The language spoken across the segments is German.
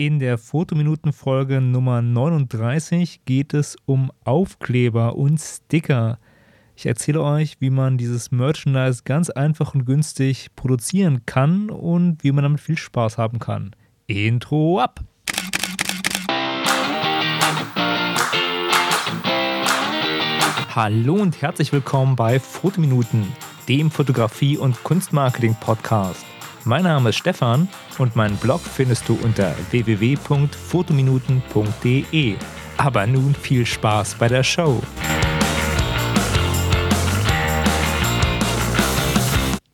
In der Fotominuten-Folge Nummer 39 geht es um Aufkleber und Sticker. Ich erzähle euch, wie man dieses Merchandise ganz einfach und günstig produzieren kann und wie man damit viel Spaß haben kann. Intro ab! Hallo und herzlich willkommen bei Fotominuten, dem Fotografie- und Kunstmarketing-Podcast. Mein Name ist Stefan und meinen Blog findest du unter www.fotominuten.de. Aber nun viel Spaß bei der Show.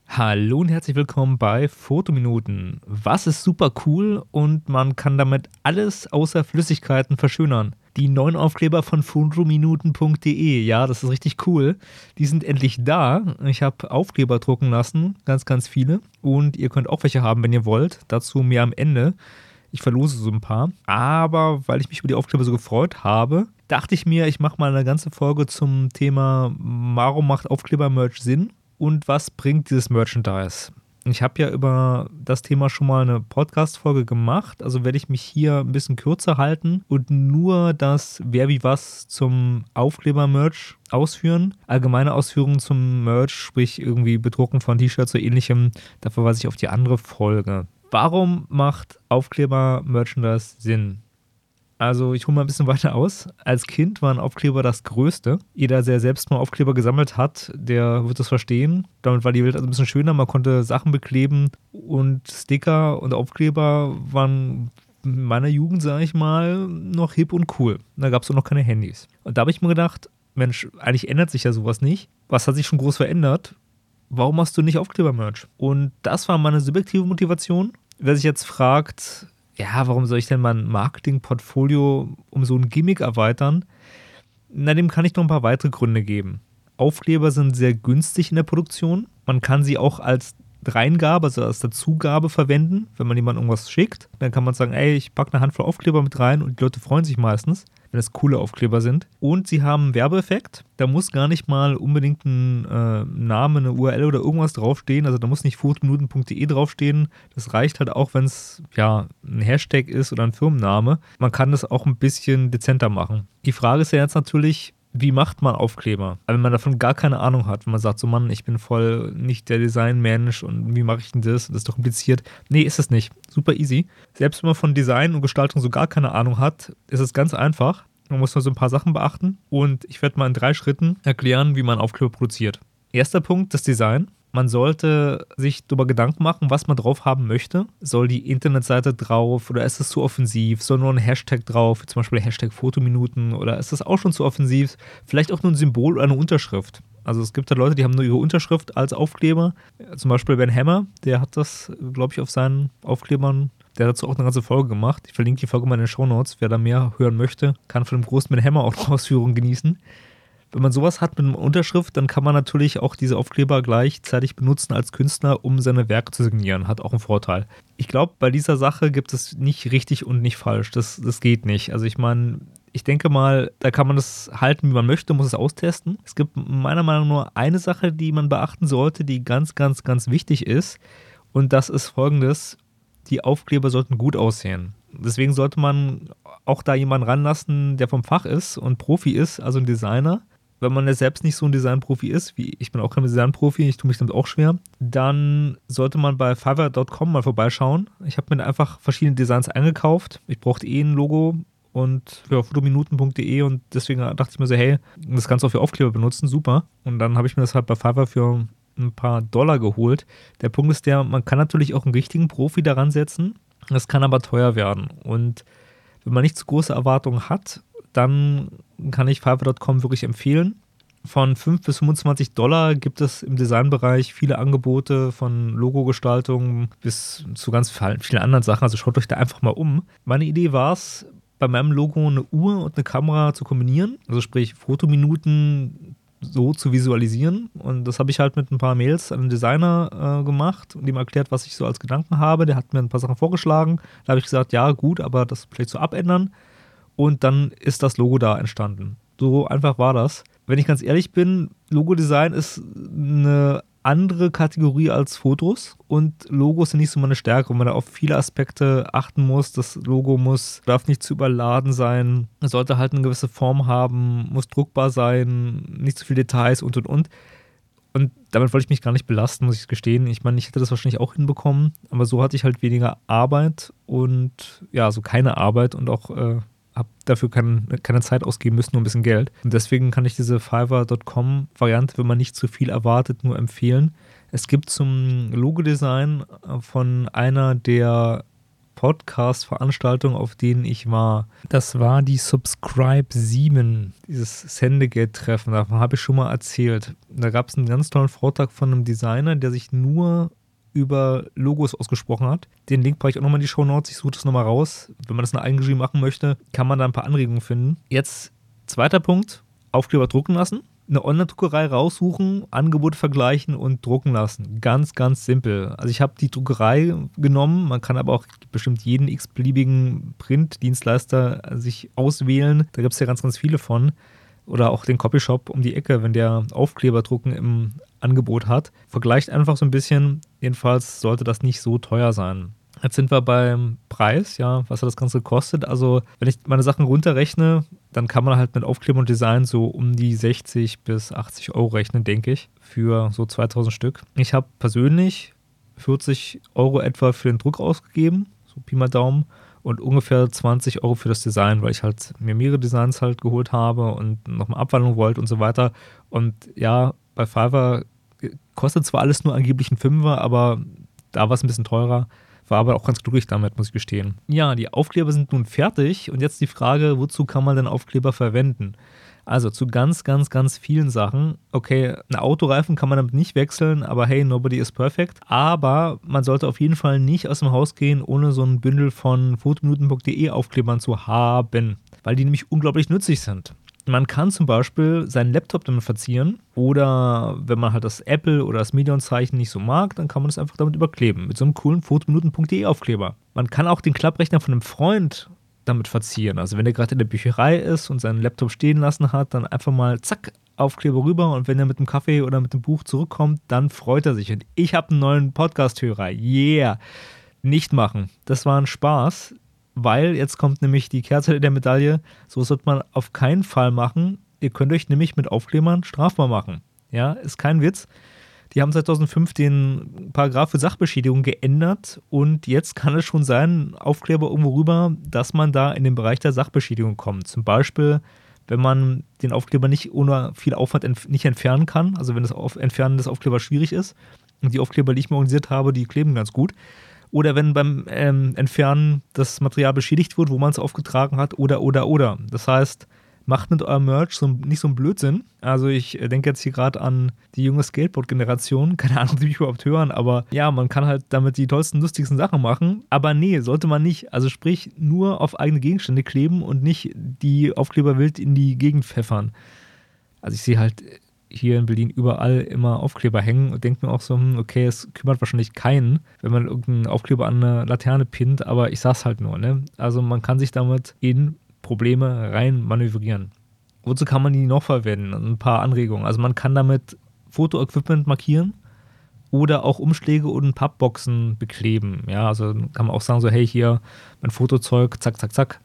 Hallo und herzlich willkommen bei Fotominuten. Was ist super cool und man kann damit alles außer Flüssigkeiten verschönern die neuen Aufkleber von fotominuten.de. Ja, das ist richtig cool. Die sind endlich da. Ich habe Aufkleber drucken lassen, ganz, ganz viele. Und ihr könnt auch welche haben, wenn ihr wollt. Dazu mehr am Ende. Ich verlose so ein paar. Aber weil ich mich über die Aufkleber so gefreut habe, dachte ich mir, ich mache mal eine ganze Folge zum Thema, warum macht Aufkleber-Merch Sinn und was bringt dieses Merchandise. Ich habe ja über das Thema schon mal eine Podcast-Folge gemacht, also werde ich mich hier ein bisschen kürzer halten und nur das Wer wie was zum Aufkleber-Merch ausführen. Allgemeine Ausführungen zum Merch, sprich irgendwie Bedrucken von T-Shirts oder ähnlichem, da verweise ich auf die andere Folge. Warum macht Aufkleber-Merchandise Sinn? Also ich hole mal ein bisschen weiter aus. Als Kind waren Aufkleber das Größte. Jeder, der selbst mal Aufkleber gesammelt hat, der wird das verstehen. Damit war die Welt also ein bisschen schöner. Man konnte Sachen bekleben und Sticker und Aufkleber waren in meiner Jugend, sage ich mal, noch hip und cool. Da gab es auch noch keine Handys. Und da habe ich mir gedacht, Mensch, eigentlich ändert sich ja sowas nicht. Was hat sich schon groß verändert? Warum machst du nicht Aufkleber-Merch? Und das war meine subjektive Motivation. Wer sich jetzt fragt, ja, warum soll ich denn mein Marketingportfolio um so ein Gimmick erweitern? Na, dem kann ich noch ein paar weitere Gründe geben. Aufkleber sind sehr günstig in der Produktion. Man kann sie auch als Reingabe, also als Dazugabe verwenden, wenn man jemandem irgendwas schickt. Dann kann man sagen, ey, ich packe eine Handvoll Aufkleber mit rein und die Leute freuen sich meistens wenn es coole Aufkleber sind. Und sie haben einen Werbeeffekt. Da muss gar nicht mal unbedingt ein äh, Name, eine URL oder irgendwas draufstehen. Also da muss nicht fotominuten.de draufstehen. Das reicht halt auch, wenn es ja ein Hashtag ist oder ein Firmenname. Man kann das auch ein bisschen dezenter machen. Die Frage ist ja jetzt natürlich, wie macht man Aufkleber? wenn man davon gar keine Ahnung hat, wenn man sagt, so Mann, ich bin voll nicht der Designmensch und wie mache ich denn das? Das ist doch kompliziert. Nee, ist es nicht. Super easy. Selbst wenn man von Design und Gestaltung so gar keine Ahnung hat, ist es ganz einfach. Man muss nur so ein paar Sachen beachten und ich werde mal in drei Schritten erklären, wie man Aufkleber produziert. Erster Punkt, das Design. Man sollte sich darüber Gedanken machen, was man drauf haben möchte. Soll die Internetseite drauf oder ist es zu offensiv? Soll nur ein Hashtag drauf, zum Beispiel Hashtag Fotominuten oder ist das auch schon zu offensiv? Vielleicht auch nur ein Symbol oder eine Unterschrift. Also es gibt da Leute, die haben nur ihre Unterschrift als Aufkleber. Zum Beispiel Ben Hammer, der hat das, glaube ich, auf seinen Aufklebern der hat dazu auch eine ganze Folge gemacht. Ich verlinke die Folge mal in den Show Notes. Wer da mehr hören möchte, kann von dem großen Ben Hammer auch Ausführungen genießen. Wenn man sowas hat mit einer Unterschrift, dann kann man natürlich auch diese Aufkleber gleichzeitig benutzen als Künstler, um seine Werke zu signieren. Hat auch einen Vorteil. Ich glaube, bei dieser Sache gibt es nicht richtig und nicht falsch. Das, das geht nicht. Also ich meine, ich denke mal, da kann man das halten, wie man möchte, muss es austesten. Es gibt meiner Meinung nach nur eine Sache, die man beachten sollte, die ganz, ganz, ganz wichtig ist. Und das ist folgendes. Die Aufkleber sollten gut aussehen. Deswegen sollte man auch da jemanden ranlassen, der vom Fach ist und Profi ist, also ein Designer wenn man ja selbst nicht so ein Designprofi ist, wie ich bin auch kein Designprofi, ich tue mich damit auch schwer, dann sollte man bei Fiverr.com mal vorbeischauen. Ich habe mir einfach verschiedene Designs eingekauft. Ich brauchte eh ein Logo und für fotominuten.de und deswegen dachte ich mir so, hey, das kannst du auch für Aufkleber benutzen, super. Und dann habe ich mir das halt bei Fiverr für ein paar Dollar geholt. Der Punkt ist der, man kann natürlich auch einen richtigen Profi daran setzen, das kann aber teuer werden. Und wenn man nicht zu große Erwartungen hat, dann kann ich Fiverr.com wirklich empfehlen. Von 5 bis 25 Dollar gibt es im Designbereich viele Angebote von Logogestaltung bis zu ganz vielen anderen Sachen. Also schaut euch da einfach mal um. Meine Idee war es, bei meinem Logo eine Uhr und eine Kamera zu kombinieren. Also sprich Fotominuten so zu visualisieren. Und das habe ich halt mit ein paar Mails an den Designer äh, gemacht und ihm erklärt, was ich so als Gedanken habe. Der hat mir ein paar Sachen vorgeschlagen. Da habe ich gesagt, ja gut, aber das vielleicht so abändern und dann ist das Logo da entstanden. So einfach war das. Wenn ich ganz ehrlich bin, Logodesign ist eine andere Kategorie als Fotos und Logos sind nicht so meine Stärke, wo man da auf viele Aspekte achten muss. Das Logo muss, darf nicht zu überladen sein, sollte halt eine gewisse Form haben, muss druckbar sein, nicht zu viele Details und und und. Und damit wollte ich mich gar nicht belasten, muss ich gestehen. Ich meine, ich hätte das wahrscheinlich auch hinbekommen, aber so hatte ich halt weniger Arbeit und ja, so keine Arbeit und auch äh, habe dafür kein, keine Zeit ausgeben müssen, nur ein bisschen Geld. Und deswegen kann ich diese Fiverr.com-Variante, wenn man nicht zu viel erwartet, nur empfehlen. Es gibt zum Logo-Design von einer der Podcast-Veranstaltungen, auf denen ich war. Das war die Subscribe 7, dieses Sendegate-Treffen. Davon habe ich schon mal erzählt. Da gab es einen ganz tollen Vortrag von einem Designer, der sich nur über Logos ausgesprochen hat. Den Link packe ich auch nochmal in die Show Notes. Ich suche das nochmal raus. Wenn man das in einer Eigenregie machen möchte, kann man da ein paar Anregungen finden. Jetzt zweiter Punkt: Aufkleber drucken lassen. Eine Online-Druckerei raussuchen, Angebote vergleichen und drucken lassen. Ganz, ganz simpel. Also ich habe die Druckerei genommen, man kann aber auch bestimmt jeden x-beliebigen Printdienstleister sich auswählen. Da gibt es ja ganz, ganz viele von oder auch den Copyshop um die Ecke, wenn der Aufkleberdrucken im Angebot hat. Vergleicht einfach so ein bisschen. Jedenfalls sollte das nicht so teuer sein. Jetzt sind wir beim Preis, ja, was hat das Ganze gekostet? Also, wenn ich meine Sachen runterrechne, dann kann man halt mit Aufkleber und Design so um die 60 bis 80 Euro rechnen, denke ich, für so 2000 Stück. Ich habe persönlich 40 Euro etwa für den Druck ausgegeben, so Pi mal Daumen und ungefähr 20 Euro für das Design, weil ich halt mir mehrere Designs halt geholt habe und nochmal Abwandlung wollte und so weiter. Und ja, bei Fiverr kostet zwar alles nur angeblich ein Fünfer, aber da war es ein bisschen teurer. War aber auch ganz glücklich damit, muss ich gestehen. Ja, die Aufkleber sind nun fertig und jetzt die Frage, wozu kann man denn Aufkleber verwenden? Also zu ganz, ganz, ganz vielen Sachen. Okay, ein Autoreifen kann man damit nicht wechseln, aber hey, nobody is perfect. Aber man sollte auf jeden Fall nicht aus dem Haus gehen, ohne so ein Bündel von fotominuten.de Aufklebern zu haben, weil die nämlich unglaublich nützlich sind. Man kann zum Beispiel seinen Laptop damit verzieren oder wenn man halt das Apple oder das Medion-Zeichen nicht so mag, dann kann man es einfach damit überkleben mit so einem coolen fotominuten.de Aufkleber. Man kann auch den Klapprechner von einem Freund damit verzieren. Also wenn er gerade in der Bücherei ist und seinen Laptop stehen lassen hat, dann einfach mal zack, Aufkleber rüber und wenn er mit dem Kaffee oder mit dem Buch zurückkommt, dann freut er sich. Und ich habe einen neuen Podcast-Hörer. Yeah! Nicht machen. Das war ein Spaß, weil jetzt kommt nämlich die Kehrseite der Medaille. So sollte man auf keinen Fall machen. Ihr könnt euch nämlich mit Aufklebern strafbar machen. Ja, ist kein Witz. Die haben 2005 den Paragraph für Sachbeschädigung geändert und jetzt kann es schon sein, Aufkleber irgendwo rüber, dass man da in den Bereich der Sachbeschädigung kommt. Zum Beispiel, wenn man den Aufkleber nicht ohne viel Aufwand entf nicht entfernen kann, also wenn das Auf Entfernen des Aufklebers schwierig ist. Und die Aufkleber, die ich mir organisiert habe, die kleben ganz gut. Oder wenn beim ähm, Entfernen das Material beschädigt wird, wo man es aufgetragen hat, oder, oder, oder. Das heißt, macht mit eurem Merch so, nicht so einen Blödsinn. Also ich äh, denke jetzt hier gerade an die junge Skateboard-Generation. Keine Ahnung, die mich überhaupt hören, aber ja, man kann halt damit die tollsten, lustigsten Sachen machen. Aber nee, sollte man nicht. Also sprich, nur auf eigene Gegenstände kleben und nicht die Aufkleber wild in die Gegend pfeffern. Also ich sehe halt hier in Berlin überall immer Aufkleber hängen und denke mir auch so, hm, okay, es kümmert wahrscheinlich keinen, wenn man irgendeinen Aufkleber an eine Laterne pinnt, aber ich sag's halt nur, ne? Also man kann sich damit in Probleme rein manövrieren. Wozu kann man die noch verwenden? Ein paar Anregungen. Also man kann damit Fotoequipment markieren oder auch Umschläge und Pappboxen bekleben. Ja, also kann man auch sagen, so, hey, hier mein Fotozeug, zack, zack, zack,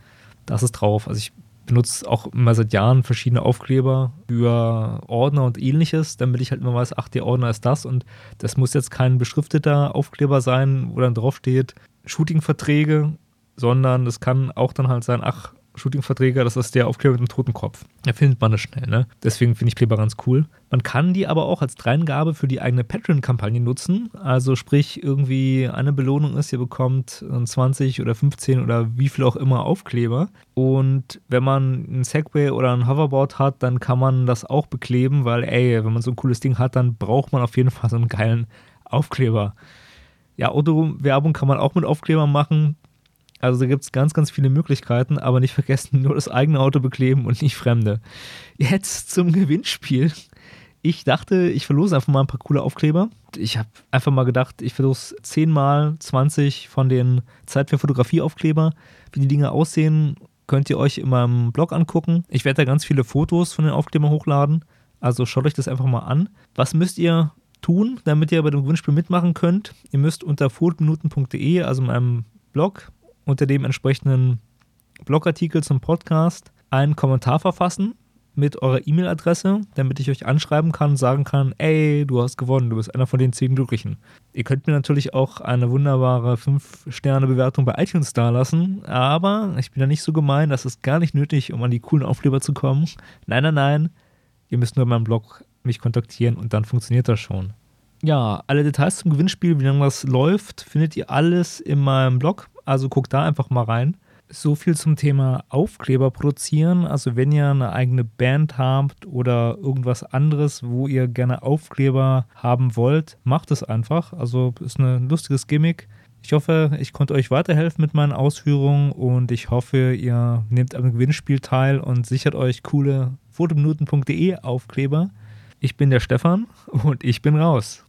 das ist drauf. Also ich benutze auch immer seit Jahren verschiedene Aufkleber für Ordner und ähnliches, damit ich halt immer weiß, ach, der Ordner ist das und das muss jetzt kein beschrifteter Aufkleber sein, wo dann drauf steht Shootingverträge, sondern es kann auch dann halt sein, ach, Shooting-Verträger, das ist der Aufkleber mit dem toten Kopf. Da findet man das schnell, ne? Deswegen finde ich Kleber ganz cool. Man kann die aber auch als Dreingabe für die eigene Patreon-Kampagne nutzen. Also sprich, irgendwie eine Belohnung ist, ihr bekommt 20 oder 15 oder wie viel auch immer Aufkleber. Und wenn man ein Segway oder ein Hoverboard hat, dann kann man das auch bekleben, weil, ey, wenn man so ein cooles Ding hat, dann braucht man auf jeden Fall so einen geilen Aufkleber. Ja, Autowerbung kann man auch mit Aufklebern machen. Also da gibt es ganz, ganz viele Möglichkeiten, aber nicht vergessen, nur das eigene Auto bekleben und nicht fremde. Jetzt zum Gewinnspiel. Ich dachte, ich verlose einfach mal ein paar coole Aufkleber. Ich habe einfach mal gedacht, ich verlose 10 mal 20 von den Zeit für Fotografie Aufkleber. Wie die Dinge aussehen, könnt ihr euch in meinem Blog angucken. Ich werde da ganz viele Fotos von den Aufklebern hochladen. Also schaut euch das einfach mal an. Was müsst ihr tun, damit ihr bei dem Gewinnspiel mitmachen könnt. Ihr müsst unter fotominuten.de, also meinem Blog, unter dem entsprechenden Blogartikel zum Podcast, einen Kommentar verfassen mit eurer E-Mail-Adresse, damit ich euch anschreiben kann und sagen kann, ey, du hast gewonnen, du bist einer von den zehn Glücklichen. Ihr könnt mir natürlich auch eine wunderbare 5-Sterne-Bewertung bei iTunes dalassen, aber ich bin da nicht so gemein, das ist gar nicht nötig, um an die coolen Aufkleber zu kommen. Nein, nein, nein, ihr müsst nur in meinem Blog mich kontaktieren und dann funktioniert das schon. Ja, alle Details zum Gewinnspiel, wie lange das läuft, findet ihr alles in meinem Blog, also guckt da einfach mal rein so viel zum Thema Aufkleber produzieren. Also wenn ihr eine eigene Band habt oder irgendwas anderes, wo ihr gerne Aufkleber haben wollt, macht es einfach. Also ist ein lustiges Gimmick. Ich hoffe, ich konnte euch weiterhelfen mit meinen Ausführungen und ich hoffe, ihr nehmt am Gewinnspiel teil und sichert euch coole fotominuten.de Aufkleber. Ich bin der Stefan und ich bin raus.